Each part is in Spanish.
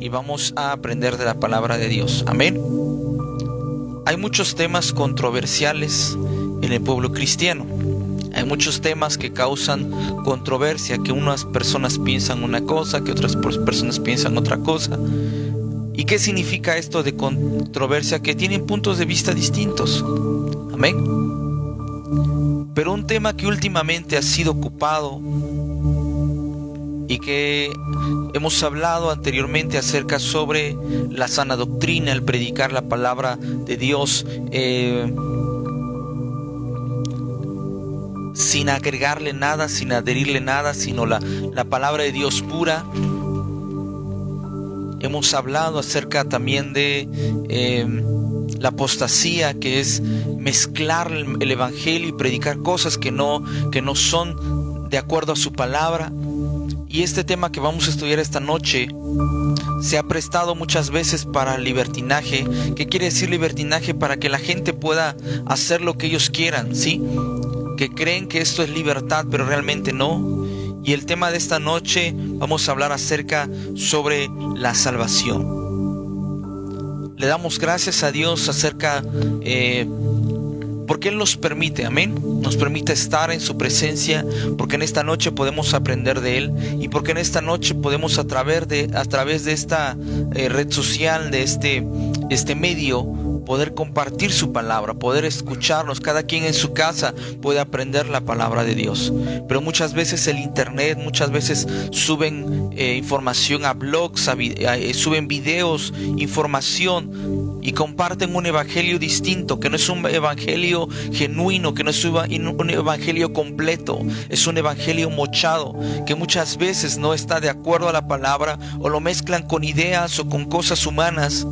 y vamos a aprender de la palabra de Dios. Amén. Hay muchos temas controversiales en el pueblo cristiano. Hay muchos temas que causan controversia, que unas personas piensan una cosa, que otras personas piensan otra cosa. ¿Y qué significa esto de controversia? Que tienen puntos de vista distintos. Amén. Pero un tema que últimamente ha sido ocupado y que hemos hablado anteriormente acerca sobre la sana doctrina, el predicar la palabra de Dios. Eh, sin agregarle nada, sin adherirle nada, sino la, la palabra de Dios pura. Hemos hablado acerca también de em, la apostasía, que es mezclar el, evangelio y predicar cosas que no, que no son de acuerdo a su palabra. Y este tema que vamos a estudiar esta noche se ha prestado muchas veces para libertinaje. ¿Qué quiere decir libertinaje? Para que la gente pueda hacer lo que ellos quieran, ¿sí? que creen que esto es libertad, pero realmente no. Y el tema de esta noche vamos a hablar acerca sobre la salvación. Le damos gracias a Dios acerca eh, porque Él nos permite, amén, nos permite estar en su presencia, porque en esta noche podemos aprender de Él y porque en esta noche podemos a través de, a través de esta eh, red social, de este, este medio, poder compartir su palabra, poder escucharnos, cada quien en su casa puede aprender la palabra de Dios. Pero muchas veces el internet, muchas veces suben eh, información a blogs, eh, suben videos, información y comparten un evangelio distinto, que no es un evangelio genuino, que no es un evangelio completo, es un evangelio mochado, que muchas veces no está de acuerdo a la palabra o lo mezclan con ideas o con cosas humanas.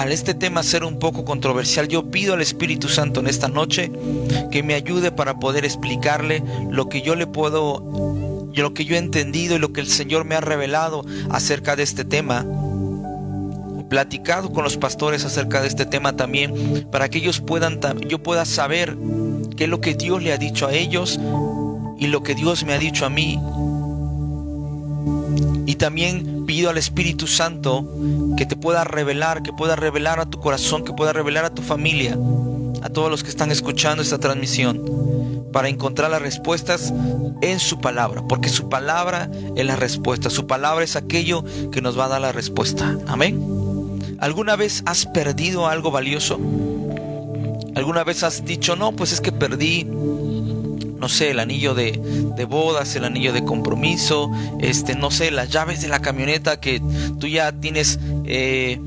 al este tema ser un poco controversial, yo pido al Espíritu Santo en esta noche que me ayude para poder explicarle lo que yo le puedo, lo que yo he entendido y lo que el Señor me ha revelado acerca de este tema. Platicado con los pastores acerca de este tema también, para que ellos puedan, yo pueda saber qué es lo que Dios le ha dicho a ellos y lo que Dios me ha dicho a mí. Y también pido al Espíritu Santo que te pueda revelar, que pueda revelar a tu corazón, que pueda revelar a tu familia, a todos los que están escuchando esta transmisión, para encontrar las respuestas en su palabra, porque su palabra es la respuesta, su palabra es aquello que nos va a dar la respuesta. Amén. ¿Alguna vez has perdido algo valioso? ¿Alguna vez has dicho, no, pues es que perdí no sé, el anillo de, bodas, el anillo de compromiso, este, no sé, las llaves de la camioneta que tú ya tienes eh,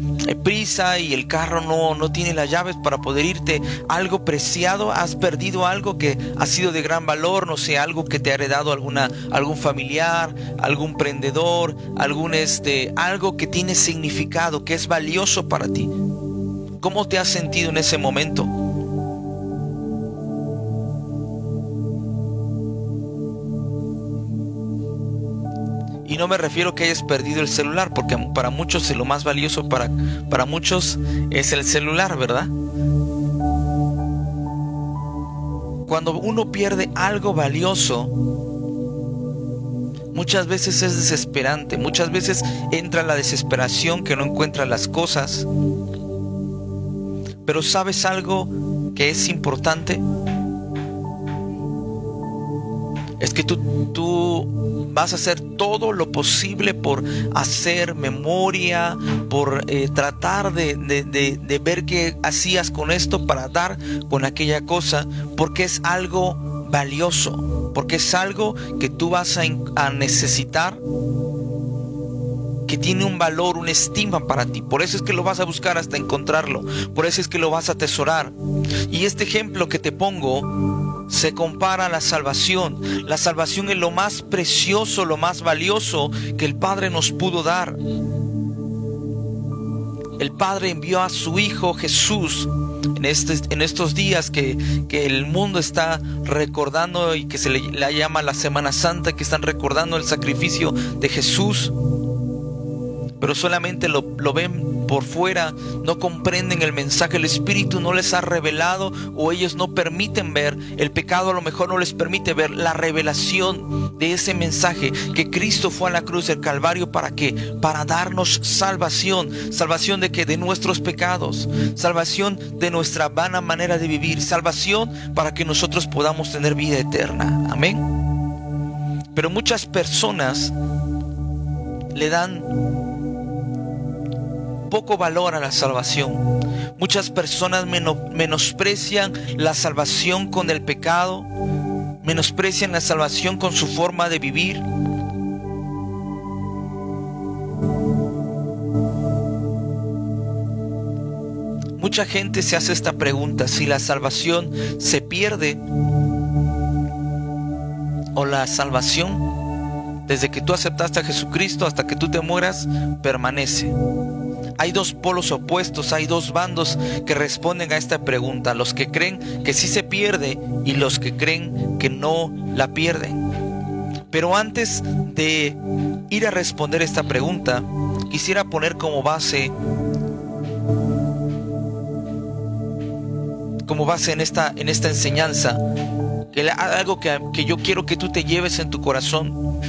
prisa y el carro no, no tiene las llaves para poder irte. Algo preciado, has perdido algo que ha sido de gran valor, no sé, algo que te ha heredado alguna, algún familiar, algún prendedor, algún este, algo que tiene significado, que es valioso para ti. ¿Cómo te has sentido en ese momento? Y no me refiero que hayas perdido el celular, porque para muchos es lo más valioso para, para muchos es el celular, ¿verdad? Cuando uno pierde algo valioso, muchas veces es desesperante, muchas veces entra la desesperación que no encuentra las cosas. Pero ¿sabes algo que es importante? Es que tú, tú vas a hacer todo lo posible por hacer memoria, por eh, tratar de, de ver qué hacías con esto para dar con aquella cosa, porque es algo valioso, porque es algo que tú vas a, a necesitar que tiene un valor, una estima para ti. Por eso es que lo vas a buscar hasta encontrarlo. Por eso es que lo vas a atesorar. Y este ejemplo que te pongo se compara a la salvación. La salvación es lo más precioso, lo más valioso que el Padre nos pudo dar. El Padre envió a su Hijo Jesús en, este, estos días que, el mundo está recordando y que se le, le llama la Semana Santa, que están recordando el sacrificio de Jesús. Pero solamente lo, lo ven por fuera no comprenden el mensaje, el Espíritu no les ha revelado o ellos no permiten ver, el pecado a lo mejor no les permite ver la revelación de ese mensaje que Cristo fue a la cruz del Calvario para qué? Para darnos salvación, salvación de que de nuestros pecados, salvación de nuestra vana manera de vivir, salvación para que nosotros podamos tener vida eterna. Amén. Pero muchas personas le dan poco valor a la salvación. Muchas personas menosprecian la salvación con el pecado, menosprecian la salvación con su forma de vivir. Mucha gente se hace esta pregunta, si la salvación se pierde o la salvación, desde que tú aceptaste a Jesucristo hasta que tú te mueras, permanece. Hay dos polos opuestos, hay dos bandos que responden a esta pregunta, los que creen que sí se pierde y los que creen que no la pierden. Pero antes de ir a responder esta pregunta, quisiera poner como base como base en esta, en esta enseñanza que algo que, que yo quiero que tú te lleves en tu corazón.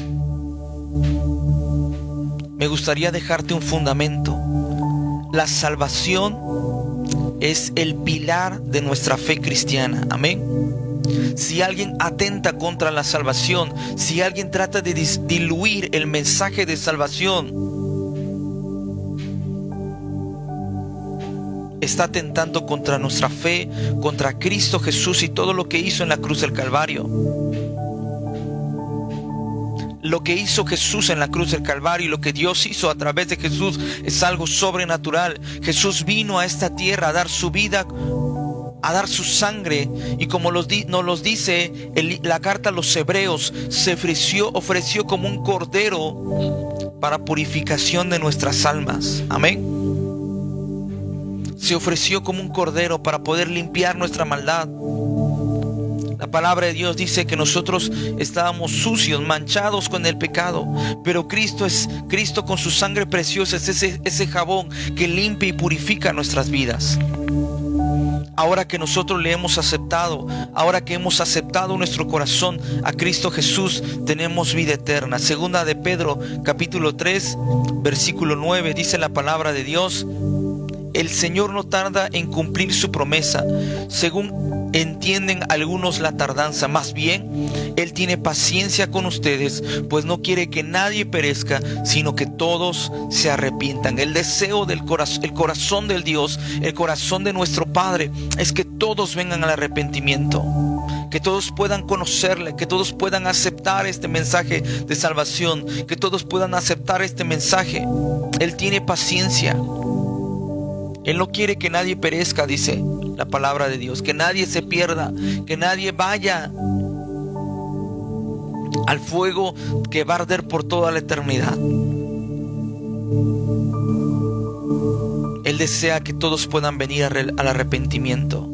Me gustaría dejarte un fundamento. La salvación es el pilar de nuestra fe cristiana. Amén. Si alguien atenta contra la salvación, si alguien trata de diluir el mensaje de salvación, está tentando contra nuestra fe, contra Cristo Jesús y todo lo que hizo en la cruz del Calvario. Lo que hizo Jesús en la cruz del Calvario y lo que Dios hizo a través de Jesús es algo sobrenatural. Jesús vino a esta tierra a dar su vida a dar su sangre y como nos los dice la carta a los hebreos, se ofreció, ofreció como un cordero para purificación de nuestras almas. Amén se ofreció como un cordero para poder limpiar nuestra maldad. La palabra de Dios dice que nosotros estábamos sucios, manchados con el pecado, pero Cristo es Cristo con su sangre preciosa, es ese, ese jabón que limpia y purifica nuestras vidas. Ahora que nosotros le hemos aceptado, ahora que hemos aceptado nuestro corazón a Cristo Jesús, tenemos vida eterna. Segunda de Pedro, capítulo 3, versículo 9, dice la palabra de Dios el Señor no tarda en cumplir su promesa, según entienden algunos la tardanza. Más bien, Él tiene paciencia con ustedes, pues no quiere que nadie perezca, sino que todos se arrepientan. El deseo del corazón, el corazón del Dios, el corazón de nuestro Padre, es que todos vengan al arrepentimiento. Que todos puedan conocerle, que todos puedan aceptar este mensaje de salvación, que todos puedan aceptar este mensaje. Él tiene paciencia. Él no quiere que nadie perezca, dice la palabra de Dios, que nadie se pierda, que nadie vaya al fuego que va a arder por toda la eternidad. Él desea que todos puedan venir al arrepentimiento.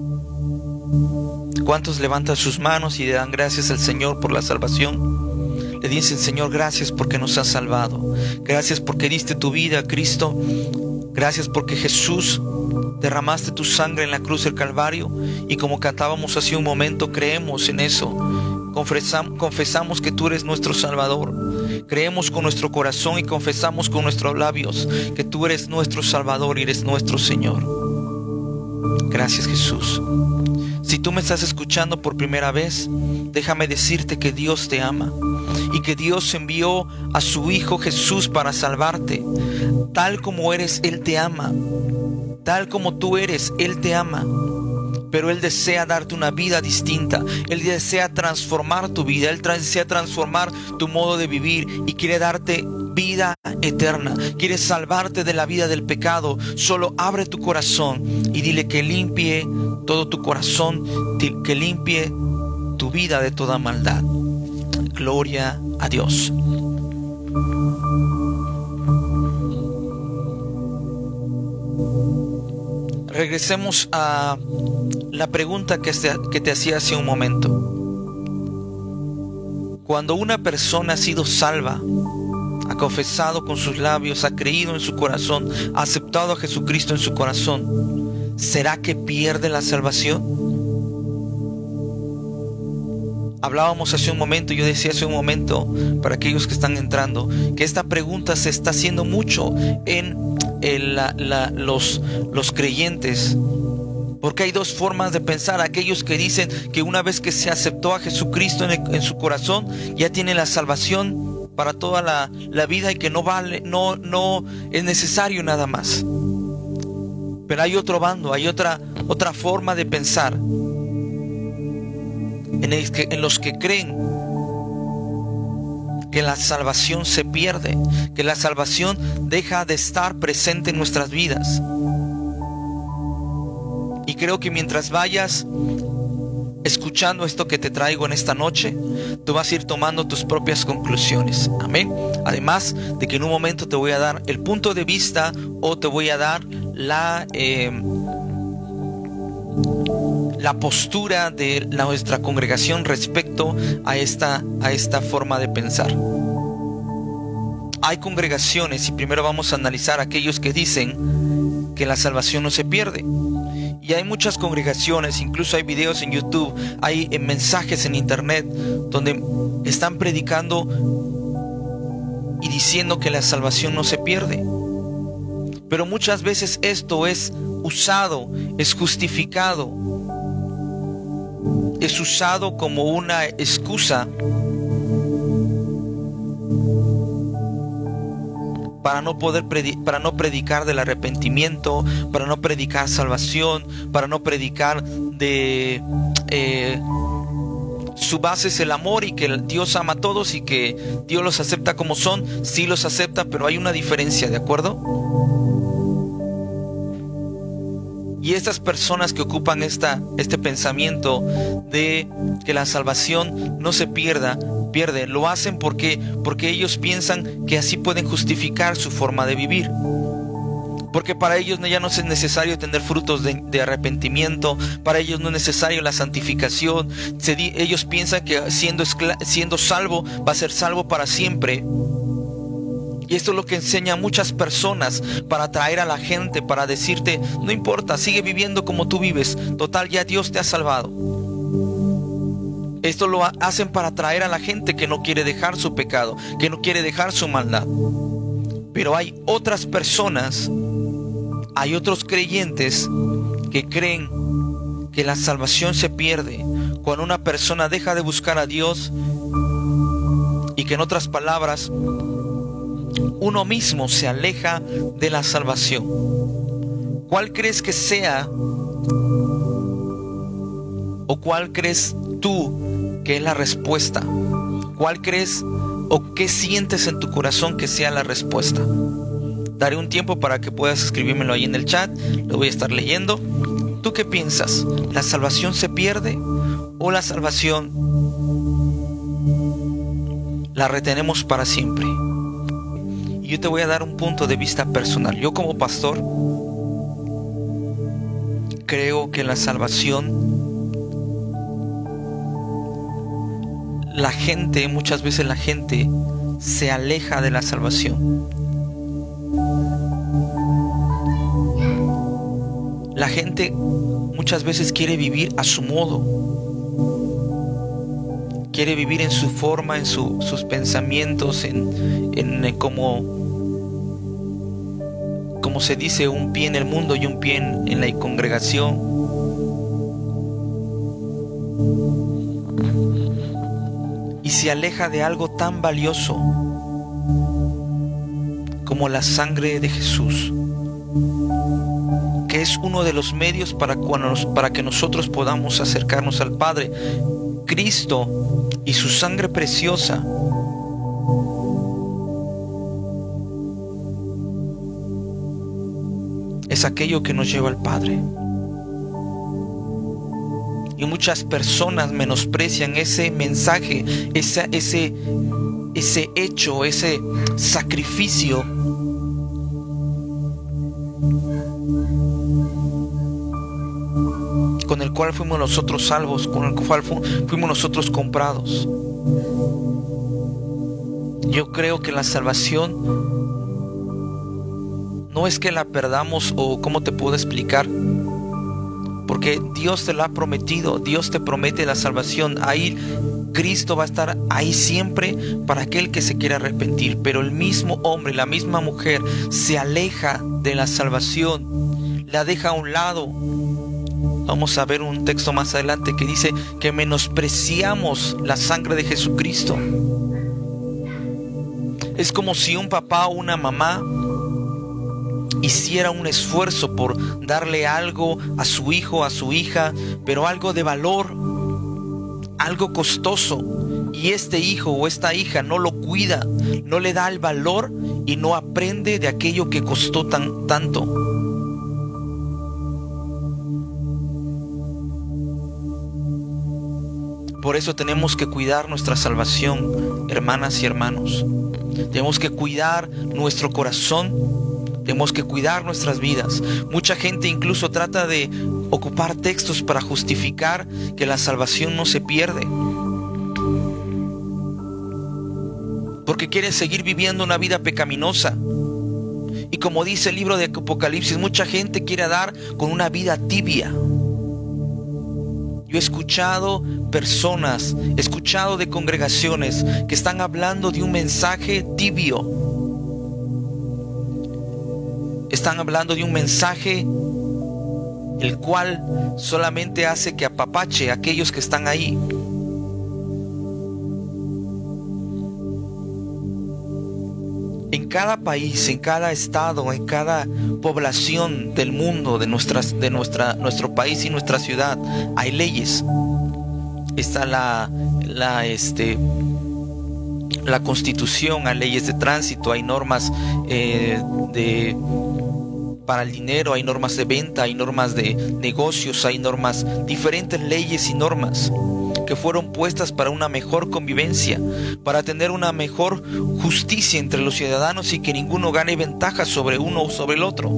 ¿Cuántos levantan sus manos y le dan gracias al Señor por la salvación? Le dicen, Señor, gracias porque nos has salvado. Gracias porque diste tu vida Cristo Gracias porque Jesús derramaste tu sangre en la cruz del Calvario y como cantábamos hace un momento, creemos en eso. Confesamos, que tú eres nuestro Salvador. Creemos con nuestro corazón y confesamos con nuestros labios que tú eres nuestro Salvador y eres nuestro Señor. Gracias Jesús. Si tú me estás escuchando por primera vez, déjame decirte que Dios te ama y que Dios envió a su Hijo Jesús para salvarte. Tal como eres, Él te ama. Tal como tú eres, Él te ama. Pero Él desea darte una vida distinta. Él desea transformar tu vida. Él desea transformar tu modo de vivir y quiere darte vida eterna. Quiere salvarte de la vida del pecado. Solo abre tu corazón y dile que limpie todo tu corazón, que limpie vida de toda maldad. Gloria a Dios. Regresemos a la pregunta que que te hacía hace un momento. Cuando una persona ha sido salva, ha confesado con sus labios, ha creído en su corazón, ha aceptado a Jesucristo en su corazón, ¿será que pierde la salvación? Hablábamos hace un momento, yo decía hace un momento, para aquellos que están entrando, que esta pregunta se está haciendo mucho en los, los creyentes. Porque hay dos formas de pensar. Aquellos que dicen que una vez que se aceptó a Jesucristo en, su corazón, ya tiene la salvación para toda la, la, vida y que no vale, no, no es necesario nada más. Pero hay otro bando, hay otra, otra forma de pensar en, los que creen que la salvación se pierde, que la salvación deja de estar presente en nuestras vidas. Y creo que mientras vayas escuchando esto que te traigo en esta noche, tú vas a ir tomando tus propias conclusiones. Amén. Además de que en un momento te voy a dar el punto de vista o te voy a dar la... Eh, la postura de nuestra congregación respecto a esta, a esta forma de pensar. Hay congregaciones, y primero vamos a analizar aquellos que dicen que la salvación no se pierde. Y hay muchas congregaciones, incluso hay videos en YouTube, hay eh, mensajes en internet donde están predicando y diciendo que la salvación no se pierde. Pero muchas veces esto es usado, es justificado es usado como una excusa para no poder para no predicar del arrepentimiento, para no predicar salvación, para no predicar de eh, su base es el amor y que Dios ama a todos y que Dios los acepta como son, sí los acepta, pero hay una diferencia, ¿de acuerdo? Y estas personas que ocupan esta, este pensamiento de que la salvación no se pierda, pierde, lo hacen porque, porque ellos piensan que así pueden justificar su forma de vivir. Porque para ellos ya no es necesario tener frutos de, arrepentimiento, para ellos no es necesario la santificación. ellos piensan que siendo, siendo salvo va a ser salvo para siempre. Y esto es lo que enseña a muchas personas para atraer a la gente, para decirte, no importa, sigue viviendo como tú vives, total ya Dios te ha salvado. Esto lo hacen para atraer a la gente que no quiere dejar su pecado, que no quiere dejar su maldad. Pero hay otras personas, hay otros creyentes que creen que la salvación se pierde cuando una persona deja de buscar a Dios y que en otras palabras uno mismo se aleja de la salvación. ¿Cuál crees que sea o cuál crees tú que es la respuesta? ¿Cuál crees o qué sientes en tu corazón que sea la respuesta? Daré un tiempo para que puedas escribírmelo ahí en el chat, lo voy a estar leyendo. ¿Tú qué piensas? ¿La salvación se pierde o la salvación la retenemos para siempre? Yo te voy a dar un punto de vista personal. Yo como pastor creo que la salvación, la gente, muchas veces la gente se aleja de la salvación. La gente muchas veces quiere vivir a su modo. Quiere vivir en su forma, en sus pensamientos, en, en como como se dice, un pie en el mundo y un pie en, la congregación. Y se aleja de algo tan valioso como la sangre de Jesús, que es uno de los medios para, para que nosotros podamos acercarnos al Padre. Cristo y su sangre preciosa es aquello que nos lleva al Padre. Y muchas personas menosprecian ese mensaje, ese, ese, ese hecho, ese sacrificio. Cual fuimos nosotros salvos, con el cual fuimos nosotros comprados. yo creo que la salvación no es que la perdamos o cómo te puedo explicar. Porque Dios te lo ha prometido, Dios te promete la salvación. Ahí Cristo va a estar ahí siempre para aquel que se quiera arrepentir. Pero el mismo hombre, la misma mujer se aleja de la salvación, la deja a un lado. Vamos a ver un texto más adelante que dice que menospreciamos la sangre de Jesucristo. Es como si un papá o una mamá hiciera un esfuerzo por darle algo a su hijo, a su hija, pero algo de valor, algo costoso, y este hijo o esta hija no lo cuida, no le da el valor y no aprende de aquello que costó tan, tanto. Por eso tenemos que cuidar nuestra salvación, hermanas y hermanos. Tenemos que cuidar nuestro corazón. Tenemos que cuidar nuestras vidas. Mucha gente incluso trata de ocupar textos para justificar que la salvación no se pierde. Porque quieren seguir viviendo una vida pecaminosa. Y como dice el libro de Apocalipsis, mucha gente quiere dar con una vida tibia. Yo he escuchado personas, he escuchado de congregaciones que están hablando de un mensaje tibio. Están hablando de un mensaje el cual solamente hace que apapache a aquellos que están ahí. Cada país, en cada estado, en cada población del mundo, de, nuestras, de nuestra, nuestro país y nuestra ciudad, hay leyes. Está la, la, este, la constitución, hay leyes de tránsito, hay normas eh, de para el dinero, hay normas de venta, hay normas de negocios, hay normas, diferentes leyes y normas que fueron puestas para una mejor convivencia, para tener una mejor justicia entre los ciudadanos y que ninguno gane ventaja sobre uno o sobre el otro.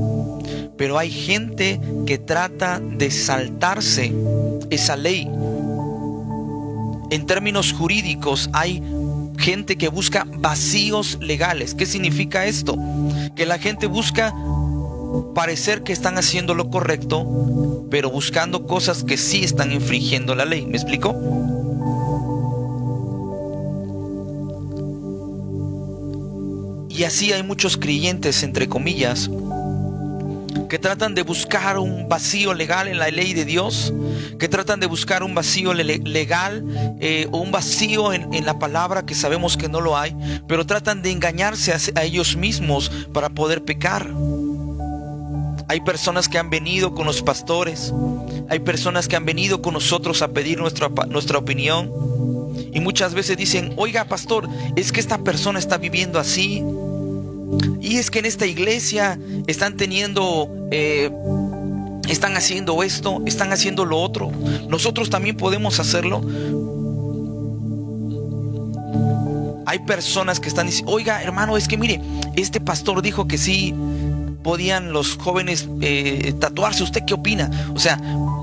Pero hay gente que trata de saltarse esa ley. En términos jurídicos hay gente que busca vacíos legales. ¿Qué significa esto? Que la gente busca parecer que están haciendo lo correcto, pero buscando cosas que sí están infringiendo la ley. ¿Me explico? Y así hay muchos creyentes, entre comillas, que tratan de buscar un vacío legal en la ley de Dios, que tratan de buscar un vacío legal eh, o un vacío en, la palabra que sabemos que no lo hay, pero tratan de engañarse a ellos mismos para poder pecar. Hay personas que han venido con los pastores. Hay personas que han venido con nosotros a pedir nuestra, nuestra opinión. Y muchas veces dicen, oiga pastor, es que esta persona está viviendo así. Y es que en esta iglesia están teniendo... Eh, están haciendo esto, están haciendo lo otro. Nosotros también podemos hacerlo. Hay personas que están diciendo, oiga hermano, es que mire, este pastor dijo que sí, podían los jóvenes eh, tatuarse. ¿Usted qué opina? O sea,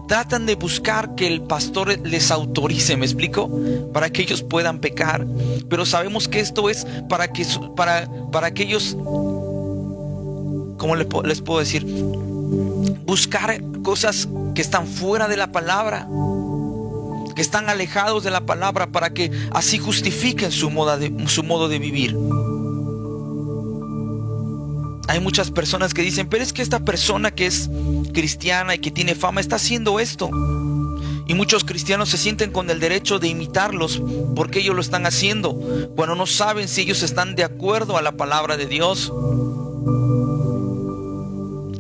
tratan de buscar que el pastor les autorice, ¿me explico? Para que ellos puedan pecar. Pero sabemos que esto es para que, para, para que ellos, ¿cómo les puedo decir? Buscar cosas que están fuera de la palabra que están alejados de la palabra para que así justifiquen su, moda de, su modo de vivir. Hay muchas personas que dicen, pero es que esta persona que es cristiana y que tiene fama está haciendo esto. Y muchos cristianos se sienten con el derecho de imitarlos porque ellos lo están haciendo, cuando no saben si ellos están de acuerdo a la palabra de Dios.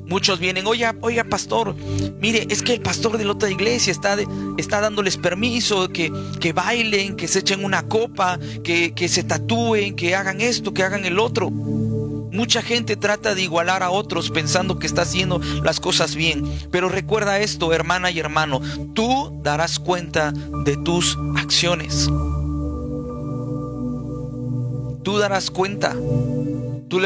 Muchos vienen, oiga, oiga, pastor, mire, es que el pastor de la otra iglesia está, está dándoles permiso que, que bailen, que se echen una copa, que, que se tatúen, que hagan esto, que hagan el otro. Mucha gente trata de igualar a otros pensando que está haciendo las cosas bien. Pero recuerda esto, hermana y hermano, tú darás cuenta de tus acciones. Tú darás cuenta. Tú,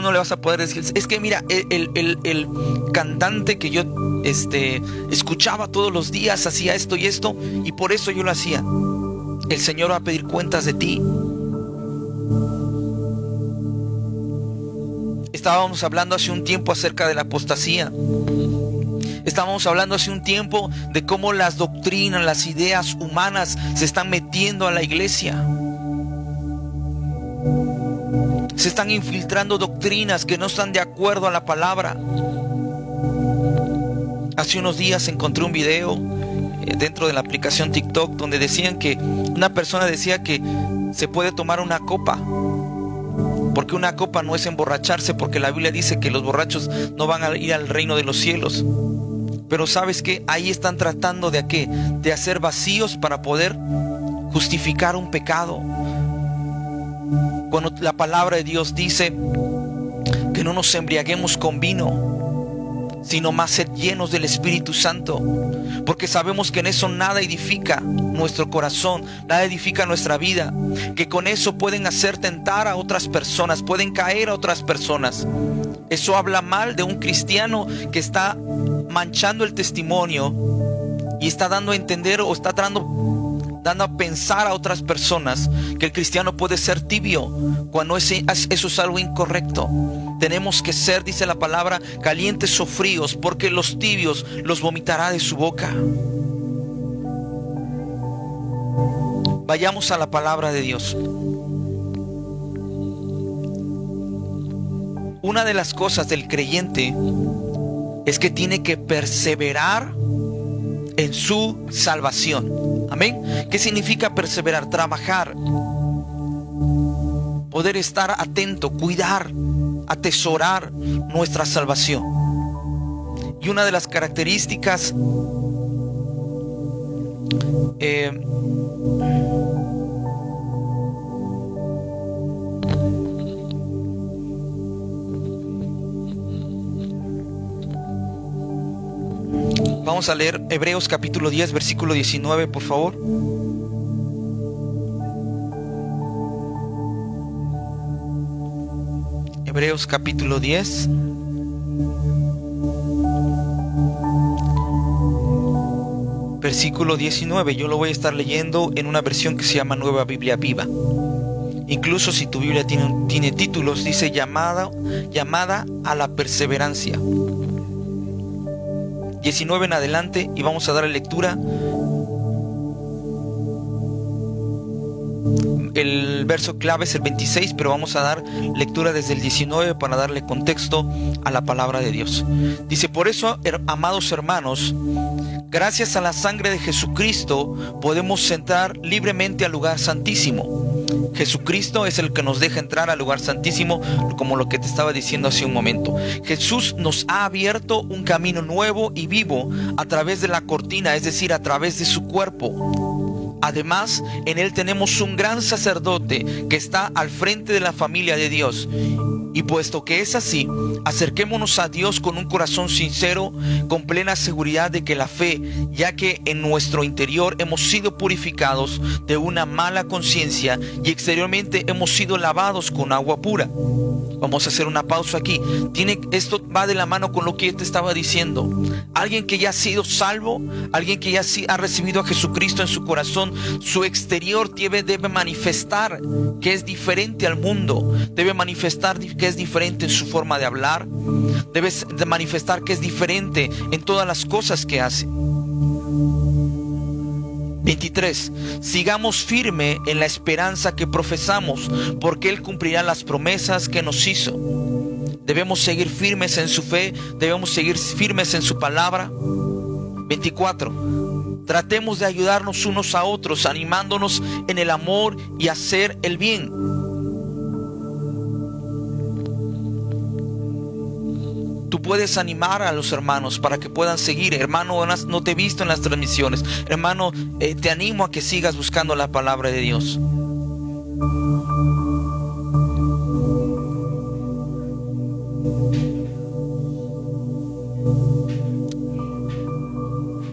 no le vas a poder decir, es que mira, el, cantante que yo este, escuchaba todos los días hacía esto y esto, y por eso yo lo hacía. El Señor va a pedir cuentas de ti. Estábamos hablando hace un tiempo acerca de la apostasía. Estábamos hablando hace un tiempo de cómo las doctrinas, las ideas humanas se están metiendo a la iglesia. Se están infiltrando doctrinas que no están de acuerdo a la palabra. Hace unos días encontré un video eh, dentro de la aplicación TikTok donde decían que una persona decía que se puede tomar una copa. Porque una copa no es emborracharse, porque la Biblia dice que los borrachos no van a ir al reino de los cielos. Pero sabes que ahí están tratando de qué? De hacer vacíos para poder justificar un pecado. Cuando la palabra de Dios dice que no nos embriaguemos con vino, sino más ser llenos del Espíritu Santo. Porque sabemos que en eso nada edifica nuestro corazón, nada edifica nuestra vida. Que con eso pueden hacer tentar a otras personas, pueden caer a otras personas. Eso habla mal de un cristiano que está manchando el testimonio y está dando a entender o está dando, dando a pensar a otras personas que el cristiano puede ser tibio cuando eso es algo incorrecto. Tenemos que ser, dice la palabra, calientes o fríos, porque los tibios los vomitará de su boca. Vayamos a la palabra de Dios. Una de las cosas del creyente es que tiene que perseverar en su salvación. Amén. ¿Qué significa perseverar? Trabajar. Poder estar atento, cuidar, atesorar nuestra salvación. Y una de las características eh, Vamos a leer Hebreos capítulo 10, versículo 19, por favor. Hebreos capítulo 10. Versículo 19. Yo lo voy a estar leyendo en una versión que se llama Nueva Biblia Viva. Incluso si tu Biblia tiene, tiene títulos, dice llamada, llamada a la perseverancia. 19 en adelante y vamos a dar lectura. El verso clave es el 26, pero vamos a dar lectura desde el 19 para darle contexto a la palabra de Dios. Dice, por eso, amados hermanos, gracias a la sangre de Jesucristo podemos entrar libremente al lugar santísimo Jesucristo es el que nos deja entrar al lugar santísimo, como lo que te estaba diciendo hace un momento. Jesús nos ha abierto un camino nuevo y vivo a través de la cortina, es decir, a través de su cuerpo. Además, en Él tenemos un gran sacerdote que está al frente de la familia de Dios y puesto que es así, acerquémonos a Dios con un corazón sincero, con plena seguridad de que la fe, ya que en nuestro interior hemos sido purificados de una mala conciencia y exteriormente hemos sido lavados con agua pura. Vamos a hacer una pausa aquí. Tiene, esto va de la mano con lo que yo te estaba diciendo. Alguien que ya ha sido salvo, alguien que ya ha recibido a Jesucristo en su corazón, su exterior debe, debe manifestar que es diferente al mundo. Debe manifestar que es diferente en su forma de hablar, debes de manifestar que es diferente en todas las cosas que hace. 23. Sigamos firme en la esperanza que profesamos, porque Él cumplirá las promesas que nos hizo. Debemos seguir firmes en su fe, debemos seguir firmes en su palabra. 24. Tratemos de ayudarnos unos a otros, animándonos en el amor y hacer el bien puedes animar a los hermanos para que puedan seguir. Hermano, no te he visto en las transmisiones. Hermano, eh, te animo a que sigas buscando la palabra de Dios.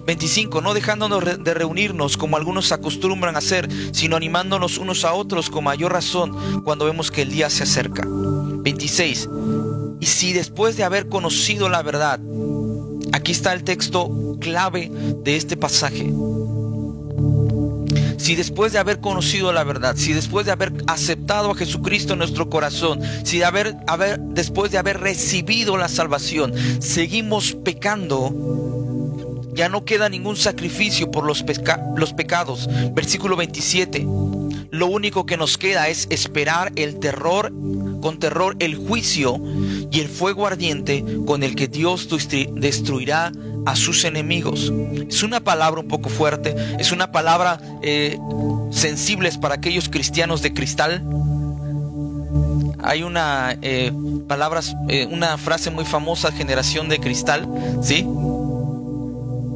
...25... No dejándonos de reunirnos como algunos acostumbran a hacer... ...sino animándonos unos a otros con mayor razón... ...cuando vemos que el día se acerca... 26. Y si después de haber conocido la verdad, aquí está el texto clave de este pasaje. si después de haber conocido la verdad, si después de haber aceptado a Jesucristo en nuestro corazón, si de haber, haber, después de haber recibido la salvación, seguimos pecando, ya no queda ningún sacrificio por los, los pecados. Versículo 27. Lo único que nos queda es esperar el terror, con terror el juicio y el fuego ardiente con el que Dios destruirá a sus enemigos. Es una palabra un poco fuerte, es una palabra eh, sensible para aquellos cristianos de cristal. Hay una eh, palabras, eh, una frase muy famosa, generación de cristal, ¿sí?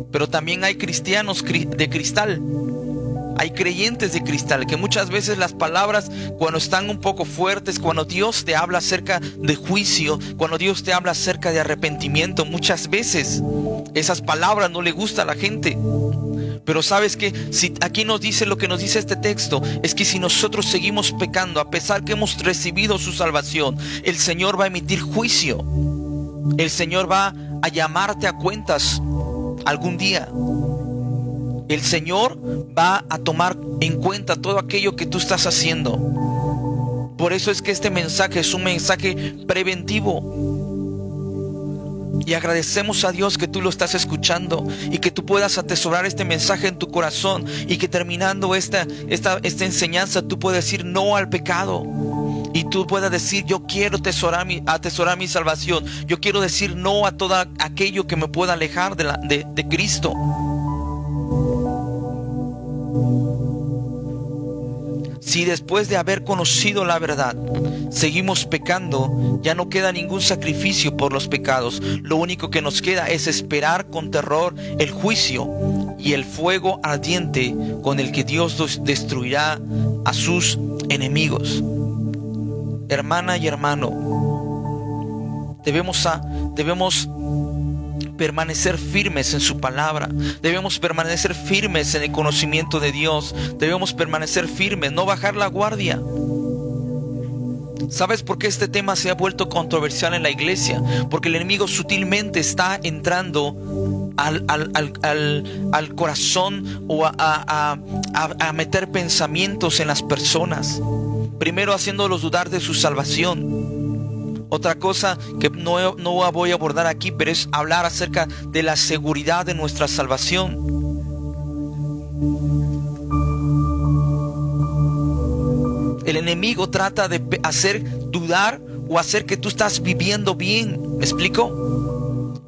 Pero también hay cristianos de cristal hay creyentes de cristal que muchas veces las palabras cuando están un poco fuertes, cuando Dios te habla acerca de juicio, cuando Dios te habla acerca de arrepentimiento, muchas veces esas palabras no le gustan a la gente. Pero sabes que si aquí nos dice lo que nos dice este texto, es que si nosotros seguimos pecando, a pesar que hemos recibido su salvación, el Señor va a emitir juicio. El Señor va a llamarte a cuentas algún día el Señor va a tomar en cuenta todo aquello que tú estás haciendo. Por eso es que este mensaje es un mensaje preventivo. Y agradecemos a Dios que tú lo estás escuchando y que tú puedas atesorar este mensaje en tu corazón y que terminando esta, esta, esta enseñanza tú puedas decir no al pecado. Y tú puedas decir, yo quiero atesorar mi, salvación. Yo quiero decir no a todo aquello que me pueda alejar de, de Cristo. Si después de haber conocido la verdad seguimos pecando, ya no queda ningún sacrificio por los pecados. Lo único que nos queda es esperar con terror el juicio y el fuego ardiente con el que Dios destruirá a sus enemigos. Hermana y hermano, debemos, a, debemos permanecer firmes en su palabra. Debemos permanecer firmes en el conocimiento de Dios. Debemos permanecer firmes, no bajar la guardia. ¿Sabes por qué este tema se ha vuelto controversial en la iglesia? Porque el enemigo sutilmente está entrando al, al, corazón o a, a, meter pensamientos en las personas. Primero haciéndolos dudar de su salvación otra cosa que no, no voy a abordar aquí, pero es hablar acerca de la seguridad de nuestra salvación. El enemigo trata de hacer dudar o hacer que tú estás viviendo bien. ¿Me explico?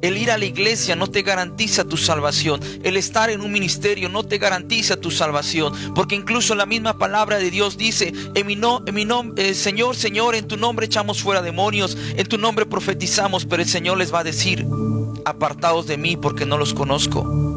El ir a la iglesia no te garantiza tu salvación. El estar en un ministerio no te garantiza tu salvación. Porque incluso la misma palabra de Dios dice, en mi, no, en mi nombre, eh, Señor, Señor, en tu nombre echamos fuera demonios, en tu nombre profetizamos, pero el Señor les va a decir, apartados de mí porque no los conozco.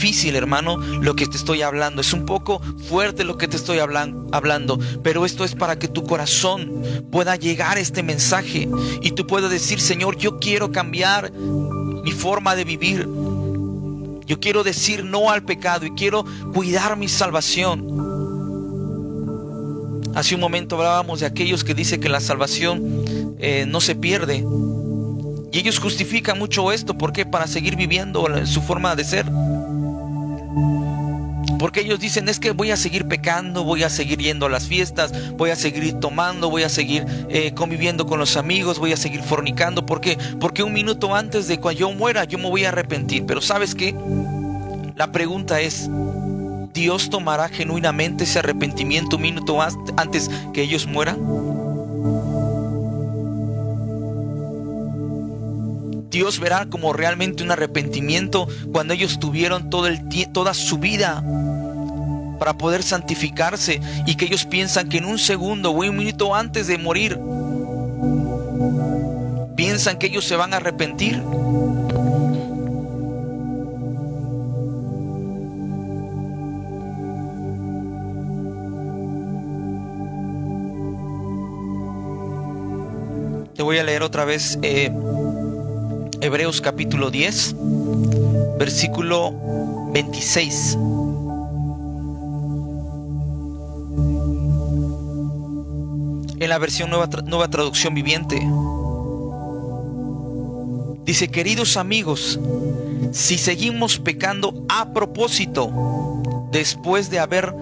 Difícil, hermano, lo que te estoy hablando. Es un poco fuerte lo que te estoy hablando, pero esto es para que tu corazón pueda llegar a este mensaje y tú puedas decir, Señor, yo quiero cambiar mi forma de vivir. Yo quiero decir no al pecado y quiero cuidar mi salvación. Hace un momento hablábamos de aquellos que dicen que la salvación eh, no se pierde. Y ellos justifican mucho esto, ¿por qué? Para seguir viviendo su forma de ser. Porque ellos dicen, es que voy a seguir pecando, voy a seguir yendo a las fiestas, voy a seguir tomando, voy a seguir eh, conviviendo con los amigos, voy a seguir fornicando. ¿Por qué? Porque un minuto antes de cuando yo muera, yo me voy a arrepentir. Pero ¿sabes qué? La pregunta es, ¿Dios tomará genuinamente ese arrepentimiento un minuto antes que ellos mueran? Dios verá como realmente un arrepentimiento cuando ellos tuvieron todo el toda su vida para poder santificarse y que ellos piensan que en un segundo o un minuto antes de morir piensan que ellos se van a arrepentir. Te voy a leer otra vez eh, Hebreos capítulo 10, versículo 26. En la versión nueva, nueva traducción viviente. Dice, queridos amigos, si seguimos pecando a propósito, después de haber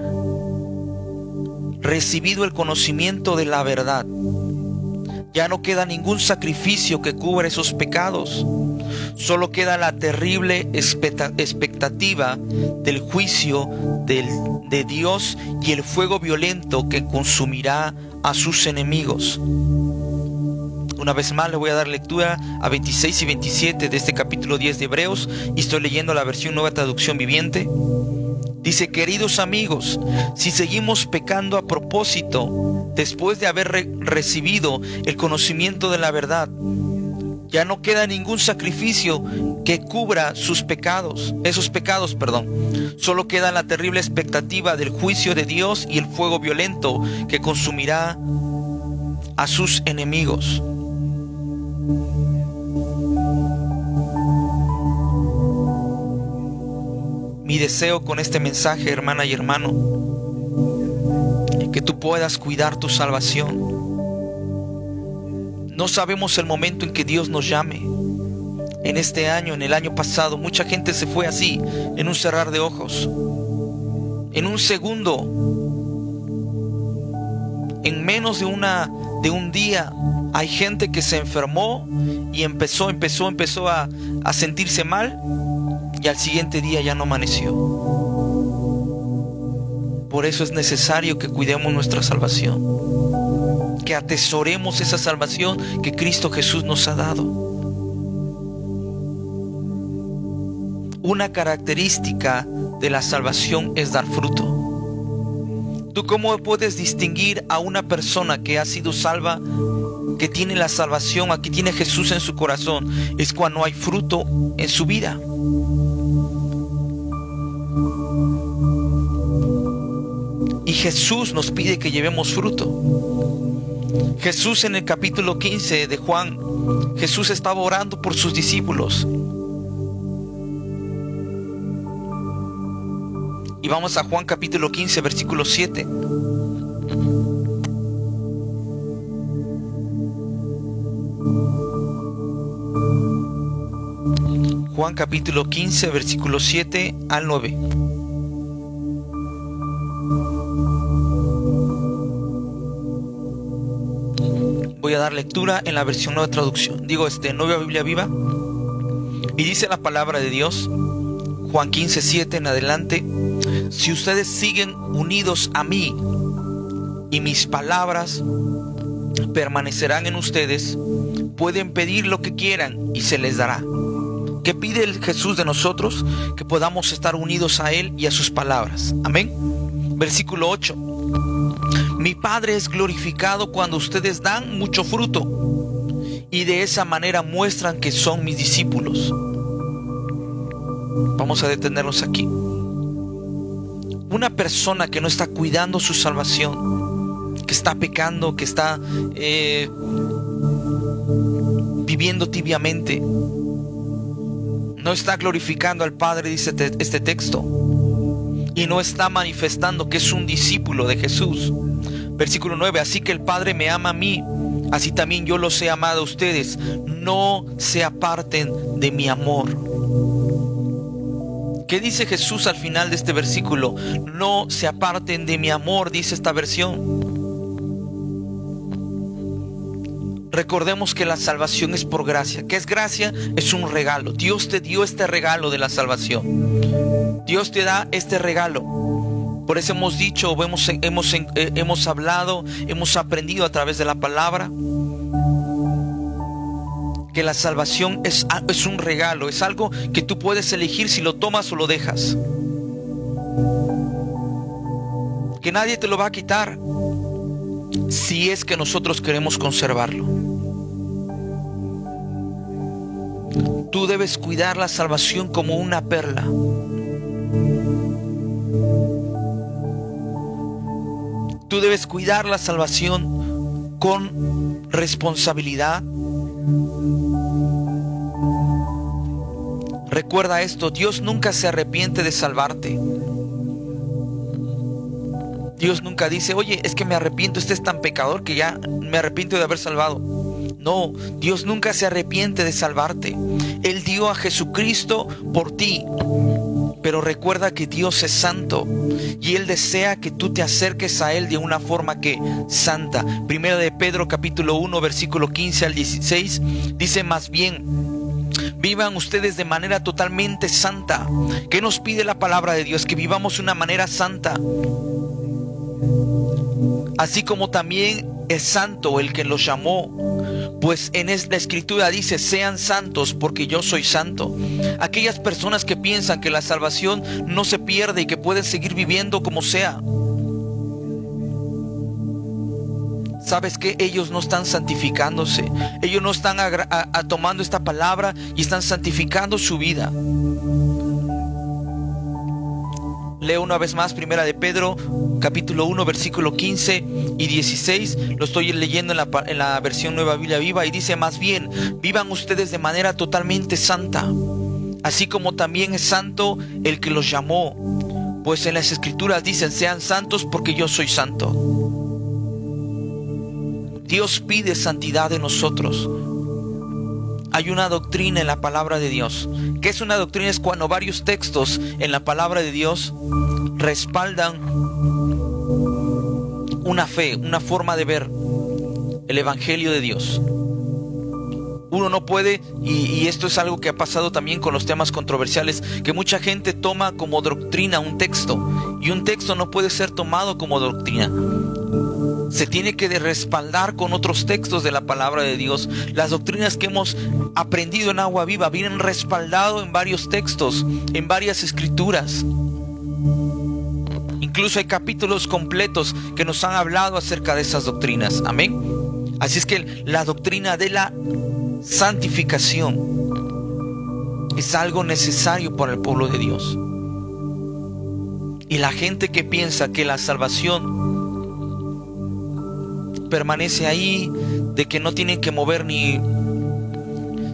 recibido el conocimiento de la verdad, ya no queda ningún sacrificio que cubra esos pecados. Solo queda la terrible expectativa del juicio de Dios y el fuego violento que consumirá a sus enemigos. Una vez más le voy a dar lectura a 26 y 27 de este capítulo 10 de Hebreos y estoy leyendo la versión nueva traducción viviente. Dice, queridos amigos, si seguimos pecando a propósito, después de haber recibido el conocimiento de la verdad, ya no queda ningún sacrificio que cubra sus pecados, esos pecados, perdón. Solo queda la terrible expectativa del juicio de Dios y el fuego violento que consumirá a sus enemigos. Mi deseo con este mensaje, hermana y hermano, que tú puedas cuidar tu salvación. No sabemos el momento en que Dios nos llame. En este año, en el año pasado, mucha gente se fue así, en un cerrar de ojos. En un segundo, en menos de una de un día, hay gente que se enfermó y empezó, empezó, empezó a, a sentirse mal y al siguiente día ya no amaneció. Por eso es necesario que cuidemos nuestra salvación, que atesoremos esa salvación que Cristo Jesús nos ha dado. Una característica de la salvación es dar fruto. ¿Tú cómo puedes distinguir a una persona que ha sido salva, que tiene la salvación, aquí tiene Jesús en su corazón? Es cuando hay fruto en su vida. Jesús nos pide que llevemos fruto. Jesús en el capítulo 15 de Juan, Jesús estaba orando por sus discípulos. Y vamos a Juan capítulo 15, versículo 7. Juan capítulo 15, versículo 7 al 9. Voy a dar lectura en la versión nueva traducción. Digo, este, nueva Biblia viva. Y dice la palabra de Dios, Juan 15, 7 en adelante. Si ustedes siguen unidos a mí y mis palabras permanecerán en ustedes, pueden pedir lo que quieran y se les dará. ¿Qué pide el Jesús de nosotros? Que podamos estar unidos a Él y a sus palabras. Amén. Versículo 8. Mi Padre es glorificado cuando ustedes dan mucho fruto y de esa manera muestran que son mis discípulos. Vamos a detenernos aquí. Una persona que no está cuidando su salvación, que está pecando, que está eh, viviendo tibiamente, no está glorificando al Padre, dice este texto, y no está manifestando que es un discípulo de Jesús. Versículo 9, así que el Padre me ama a mí, así también yo los he amado a ustedes, no se aparten de mi amor. ¿Qué dice Jesús al final de este versículo? No se aparten de mi amor, dice esta versión. Recordemos que la salvación es por gracia. ¿Qué es gracia? Es un regalo. Dios te dio este regalo de la salvación. Dios te da este regalo. Por eso hemos dicho, hemos, hemos, eh, hemos hablado, hemos aprendido a través de la palabra que la salvación es, es un regalo, es algo que tú puedes elegir si lo tomas o lo dejas. Que nadie te lo va a quitar si es que nosotros queremos conservarlo. Tú debes cuidar la salvación como una perla. Tú debes cuidar la salvación con responsabilidad. Recuerda esto, Dios nunca se arrepiente de salvarte. Dios nunca dice, oye, es que me arrepiento, este es tan pecador que ya me arrepiento de haber salvado. No, Dios nunca se arrepiente de salvarte. Él dio a Jesucristo por ti. Pero recuerda que Dios es santo y Él desea que tú te acerques a Él de una forma que santa. Primero de Pedro capítulo 1 versículo 15 al 16 dice más bien, vivan ustedes de manera totalmente santa. ¿Qué nos pide la palabra de Dios? Que vivamos de una manera santa. Así como también es santo el que los llamó, pues en la escritura dice, sean santos porque yo soy santo. Aquellas personas que piensan que la salvación no se pierde y que pueden seguir viviendo como sea. ¿Sabes que Ellos no están santificándose. Ellos no están tomando esta palabra y están santificando su vida. Leo una vez más, primera de Pedro, capítulo 1, versículo 15 y 16. Lo estoy leyendo en la, en la versión Nueva Biblia Viva y dice más bien, vivan ustedes de manera totalmente santa, así como también es santo el que los llamó. Pues en las escrituras dicen, sean santos porque yo soy santo. Dios pide santidad de nosotros hay una doctrina en la palabra de Dios. ¿Qué es una doctrina? Es cuando varios textos en la palabra de Dios respaldan una fe, una forma de ver el Evangelio de Dios. Uno no puede, y, esto es algo que ha pasado también con los temas controversiales, que mucha gente toma como doctrina un texto, y un texto no puede ser tomado como doctrina se tiene que respaldar con otros textos de la palabra de Dios. Las doctrinas que hemos aprendido en agua viva vienen respaldado en varios textos, en varias escrituras. Incluso hay capítulos completos que nos han hablado acerca de esas doctrinas. Amén. Así es que la doctrina de la santificación es algo necesario para el pueblo de Dios. Y la gente que piensa que la salvación permanece ahí, de que no tienen que mover ni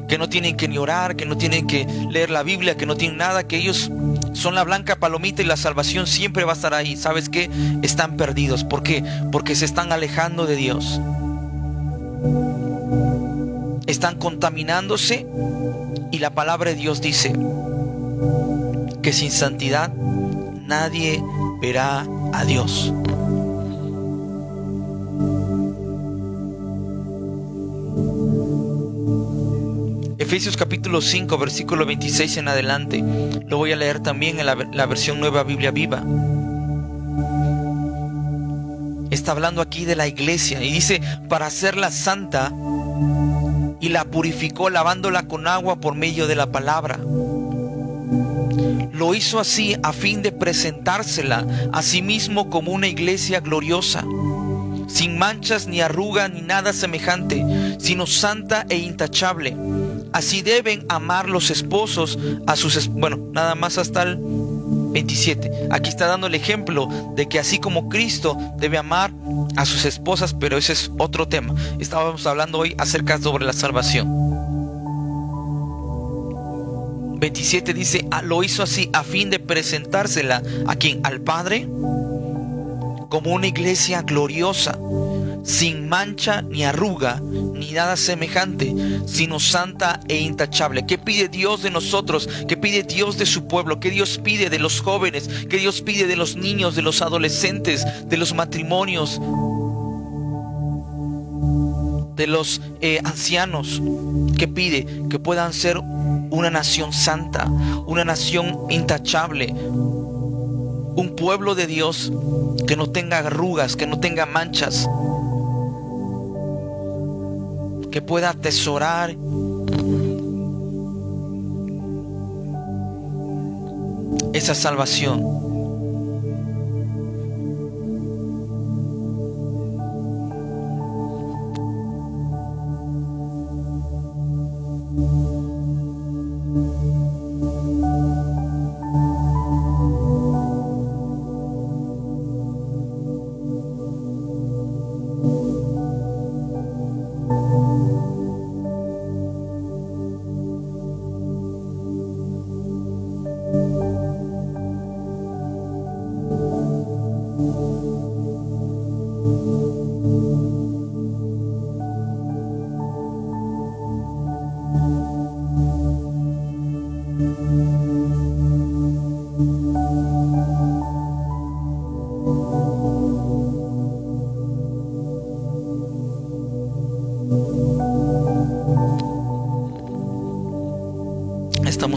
que no tienen que ni orar, que no tienen que leer la Biblia, que no tienen nada, que ellos son la blanca palomita y la salvación siempre va a estar ahí. ¿Sabes qué? Están perdidos. ¿Por qué? Porque se están alejando de Dios. Están contaminándose y la palabra de Dios dice que sin santidad nadie verá a Dios. Efesios capítulo 5, versículo 26 en adelante. Lo voy a leer también en la, versión Nueva Biblia Viva. Está hablando aquí de la iglesia y dice, para hacerla santa, y la purificó lavándola con agua por medio de la palabra. Lo hizo así a fin de presentársela a sí mismo como una iglesia gloriosa, sin manchas ni arruga ni nada semejante, sino santa e intachable Así deben amar los esposos a sus... Bueno, nada más hasta el 27. Aquí está dando el ejemplo de que así como Cristo debe amar a sus esposas, pero ese es otro tema. Estábamos hablando hoy acerca sobre la salvación. 27 dice, ah, lo hizo así a fin de presentársela a quien, al Padre, como una iglesia gloriosa, sin mancha ni arruga, ni nada semejante, sino santa e intachable. ¿Qué pide Dios de nosotros? ¿Qué pide Dios de su pueblo? ¿Qué Dios pide de los jóvenes? ¿Qué Dios pide de los niños, de los adolescentes, de los matrimonios? de los eh, ancianos ¿Qué pide que puedan ser una nación santa, una nación intachable, un pueblo de Dios que no tenga arrugas, que no tenga manchas, que pueda atesorar esa salvación.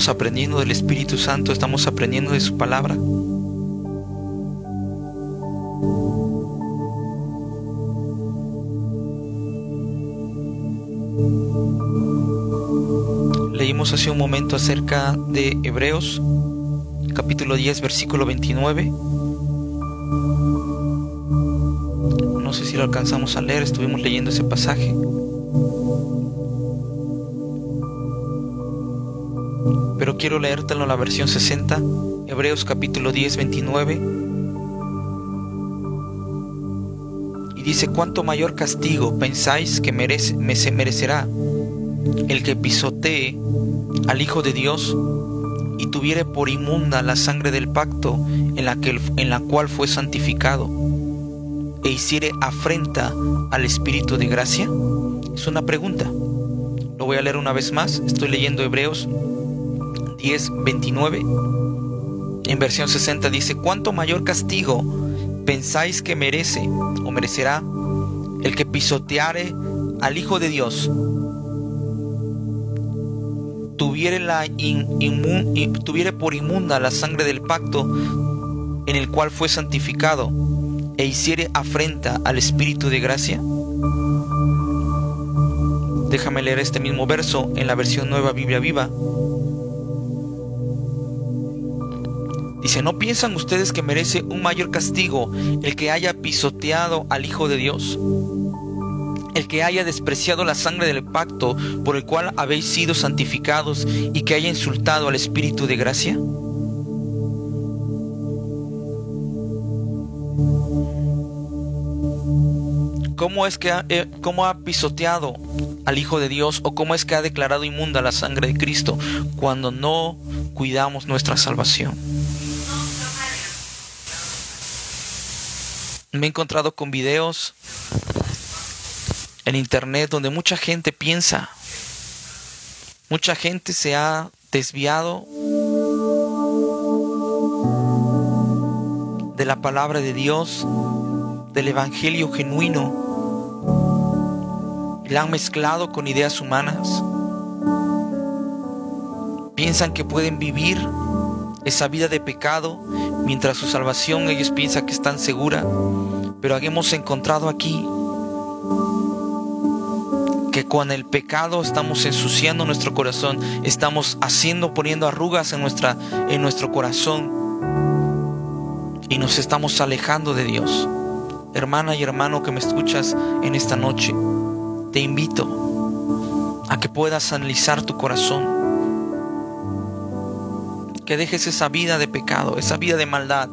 Aprendiendo del Espíritu Santo, estamos aprendiendo de su palabra. Leímos hace un momento acerca de Hebreos, capítulo 10, versículo 29. No sé si lo alcanzamos a leer, estuvimos leyendo ese pasaje. Pero quiero leértelo en la versión 60, Hebreos capítulo 10, 29. Y dice, ¿cuánto mayor castigo pensáis que merece, me se merecerá el que pisotee al Hijo de Dios y tuviere por inmunda la sangre del pacto en la, que, en la cual fue santificado e hiciere afrenta al Espíritu de gracia? Es una pregunta. Lo voy a leer una vez más. Estoy leyendo Hebreos 10, 29. En versión 60 dice, ¿cuánto mayor castigo pensáis que merece o merecerá el que pisoteare al Hijo de Dios tuviere, la tuviere por inmunda la sangre del pacto en el cual fue santificado e hiciere afrenta al Espíritu de gracia? Déjame leer este mismo verso en la versión nueva Biblia viva. Dice, ¿no piensan ustedes que merece un mayor castigo el que haya pisoteado al Hijo de Dios? el que haya despreciado la sangre del pacto por el cual habéis sido santificados y que haya insultado al Espíritu de gracia? ¿Cómo es que ha, eh, cómo ha pisoteado al Hijo de Dios o cómo es que ha declarado inmunda la sangre de Cristo cuando no cuidamos nuestra salvación? Me he encontrado con videos en internet donde mucha gente piensa, mucha gente se ha desviado de la palabra de Dios, del Evangelio genuino, la han mezclado con ideas humanas. Piensan que pueden vivir esa vida de pecado mientras su salvación ellos piensan que están segura, pero hemos encontrado aquí que con el pecado estamos ensuciando nuestro corazón, estamos haciendo, poniendo arrugas en, nuestra, en nuestro corazón y nos estamos alejando de Dios. Hermana y hermano que me escuchas en esta noche, te invito a que puedas analizar tu corazón, que dejes esa vida de pecado, esa vida de maldad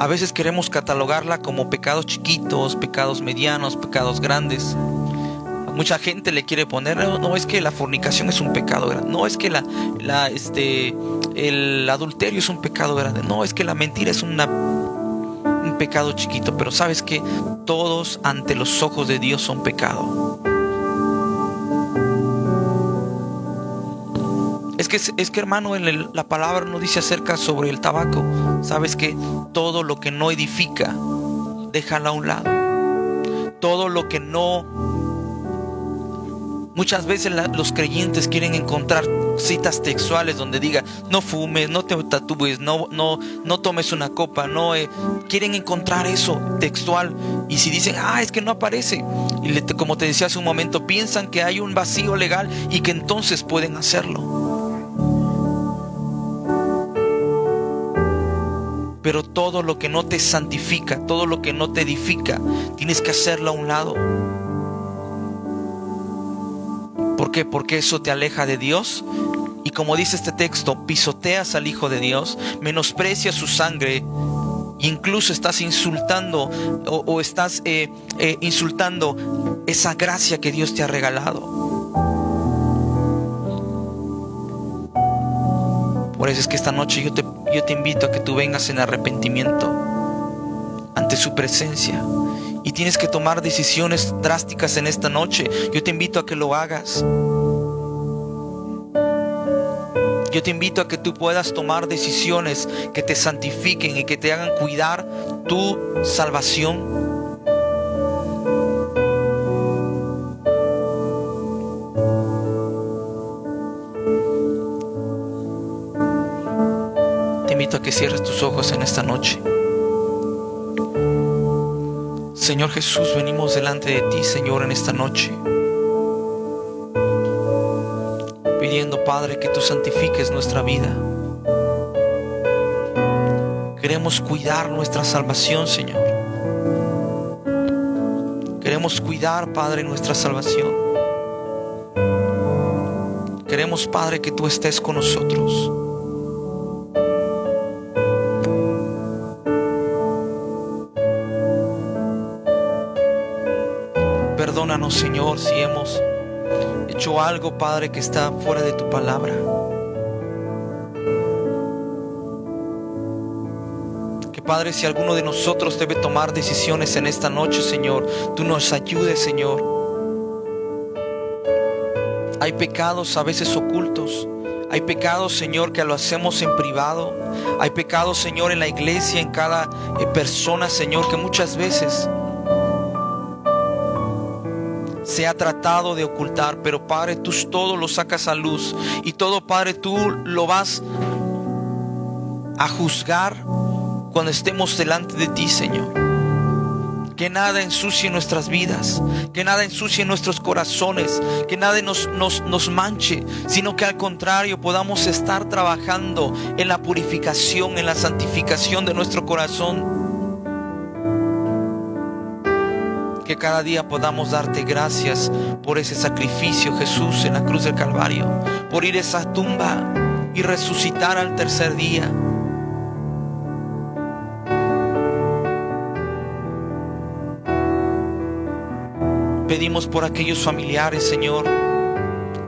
A veces queremos catalogarla como pecados chiquitos, pecados medianos, pecados grandes. Mucha gente le quiere poner, no, es que la fornicación es un pecado grande, no es que la, este, el adulterio es un pecado grande, no es que la mentira es un pecado chiquito, pero sabes que todos ante los ojos de Dios son pecado. Es que hermano, la palabra no dice acerca sobre el tabaco. Sabes que todo lo que no edifica, déjalo a un lado. Todo lo que no... Muchas veces los creyentes quieren encontrar citas textuales donde diga no fumes, no te tatúes, no, no, no tomes una copa, no eh, quieren encontrar eso textual y si dicen ah es que no aparece y como te decía hace un momento piensan que hay un vacío legal y que entonces pueden hacerlo. Pero todo lo que no te santifica, todo lo que no te edifica, tienes que hacerlo a un lado. ¿Por qué? Porque eso te aleja de Dios. Y como dice este texto, pisoteas al Hijo de Dios, menosprecias su sangre, incluso estás insultando o, estás eh, eh, insultando esa gracia que Dios te ha regalado. Por eso es que esta noche yo te, yo te invito a que tú vengas en arrepentimiento ante su presencia. Y tienes que tomar decisiones drásticas en esta noche. Yo te invito a que lo hagas. Yo te invito a que tú puedas tomar decisiones que te santifiquen y que te hagan cuidar tu salvación. Que cierres tus ojos en esta noche. Señor Jesús, venimos delante de ti, Señor, en esta noche. Pidiendo, Padre, que tú santifiques nuestra vida. Queremos cuidar nuestra salvación, Señor. Queremos cuidar, Padre, nuestra salvación. Queremos, Padre, que tú estés con nosotros. Señor, si hemos hecho algo, Padre, que está fuera de tu palabra. Que Padre, si alguno de nosotros debe tomar decisiones en esta noche, Señor, tú nos ayudes, Señor. Hay pecados a veces ocultos. Hay pecados, Señor, que lo hacemos en privado. Hay pecados, Señor, en la iglesia, en cada eh, persona, Señor, que muchas veces se ha tratado de ocultar, pero Padre, tú todo lo sacas a luz y todo, Padre, tú lo vas a juzgar cuando estemos delante de ti, Señor. Que nada ensucie nuestras vidas, que nada ensucie nuestros corazones, que nada nos, nos, nos manche, sino que al contrario podamos estar trabajando en la purificación, en la santificación de nuestro corazón que cada día podamos darte gracias por ese sacrificio, Jesús, en la cruz del Calvario, por ir a esa tumba y resucitar al tercer día. Pedimos por aquellos familiares, Señor.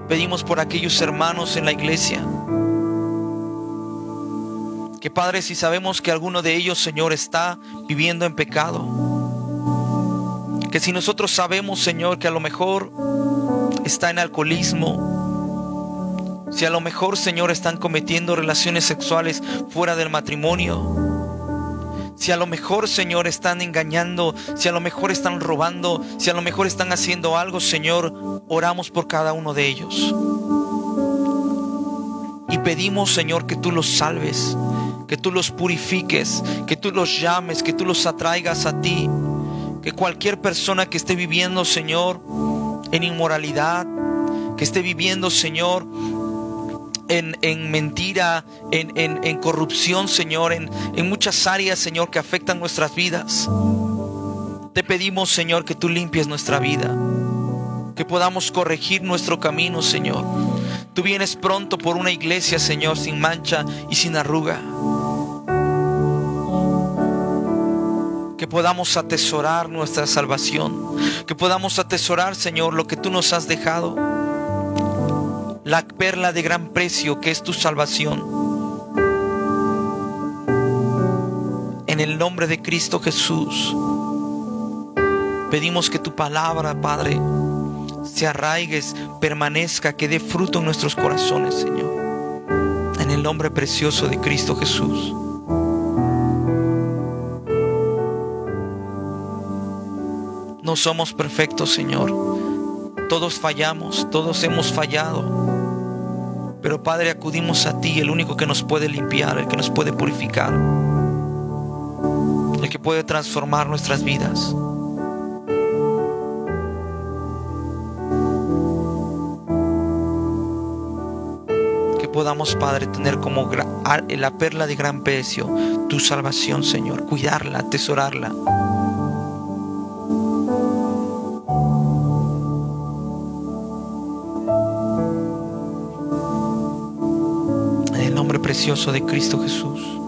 Pedimos por aquellos hermanos en la iglesia. Que Padre, si sabemos que alguno de ellos, Señor, está viviendo en pecado, que si nosotros sabemos, Señor, que a lo mejor está en alcoholismo, si a lo mejor, Señor, están cometiendo relaciones sexuales fuera del matrimonio, si a lo mejor, Señor, están engañando, si a lo mejor están robando, si a lo mejor están haciendo algo, Señor, oramos por cada uno de ellos. Y pedimos, Señor, que tú los salves, que tú los purifiques, que tú los llames, que tú los atraigas a ti que cualquier persona que esté viviendo, Señor, en inmoralidad, que esté viviendo, Señor, en, mentira, en, en, corrupción, Señor, en, en muchas áreas, Señor, que afectan nuestras vidas. Te pedimos, Señor, que tú limpies nuestra vida, que podamos corregir nuestro camino, Señor. Tú vienes pronto por una iglesia, Señor, sin mancha y sin arruga. Que podamos atesorar nuestra salvación, que podamos atesorar, Señor, lo que tú nos has dejado, la perla de gran precio que es tu salvación. En el nombre de Cristo Jesús, pedimos que tu palabra, Padre, se arraigues, permanezca, que dé fruto en nuestros corazones, Señor. En el nombre precioso de Cristo Jesús. No somos perfectos, Señor. Todos fallamos, todos hemos fallado. Pero Padre, acudimos a ti, el único que nos puede limpiar, el que nos puede purificar, el que puede transformar nuestras vidas. Que podamos, Padre, tener como la perla de gran precio tu salvación, Señor, cuidarla, atesorarla. Precioso de Cristo Jesús.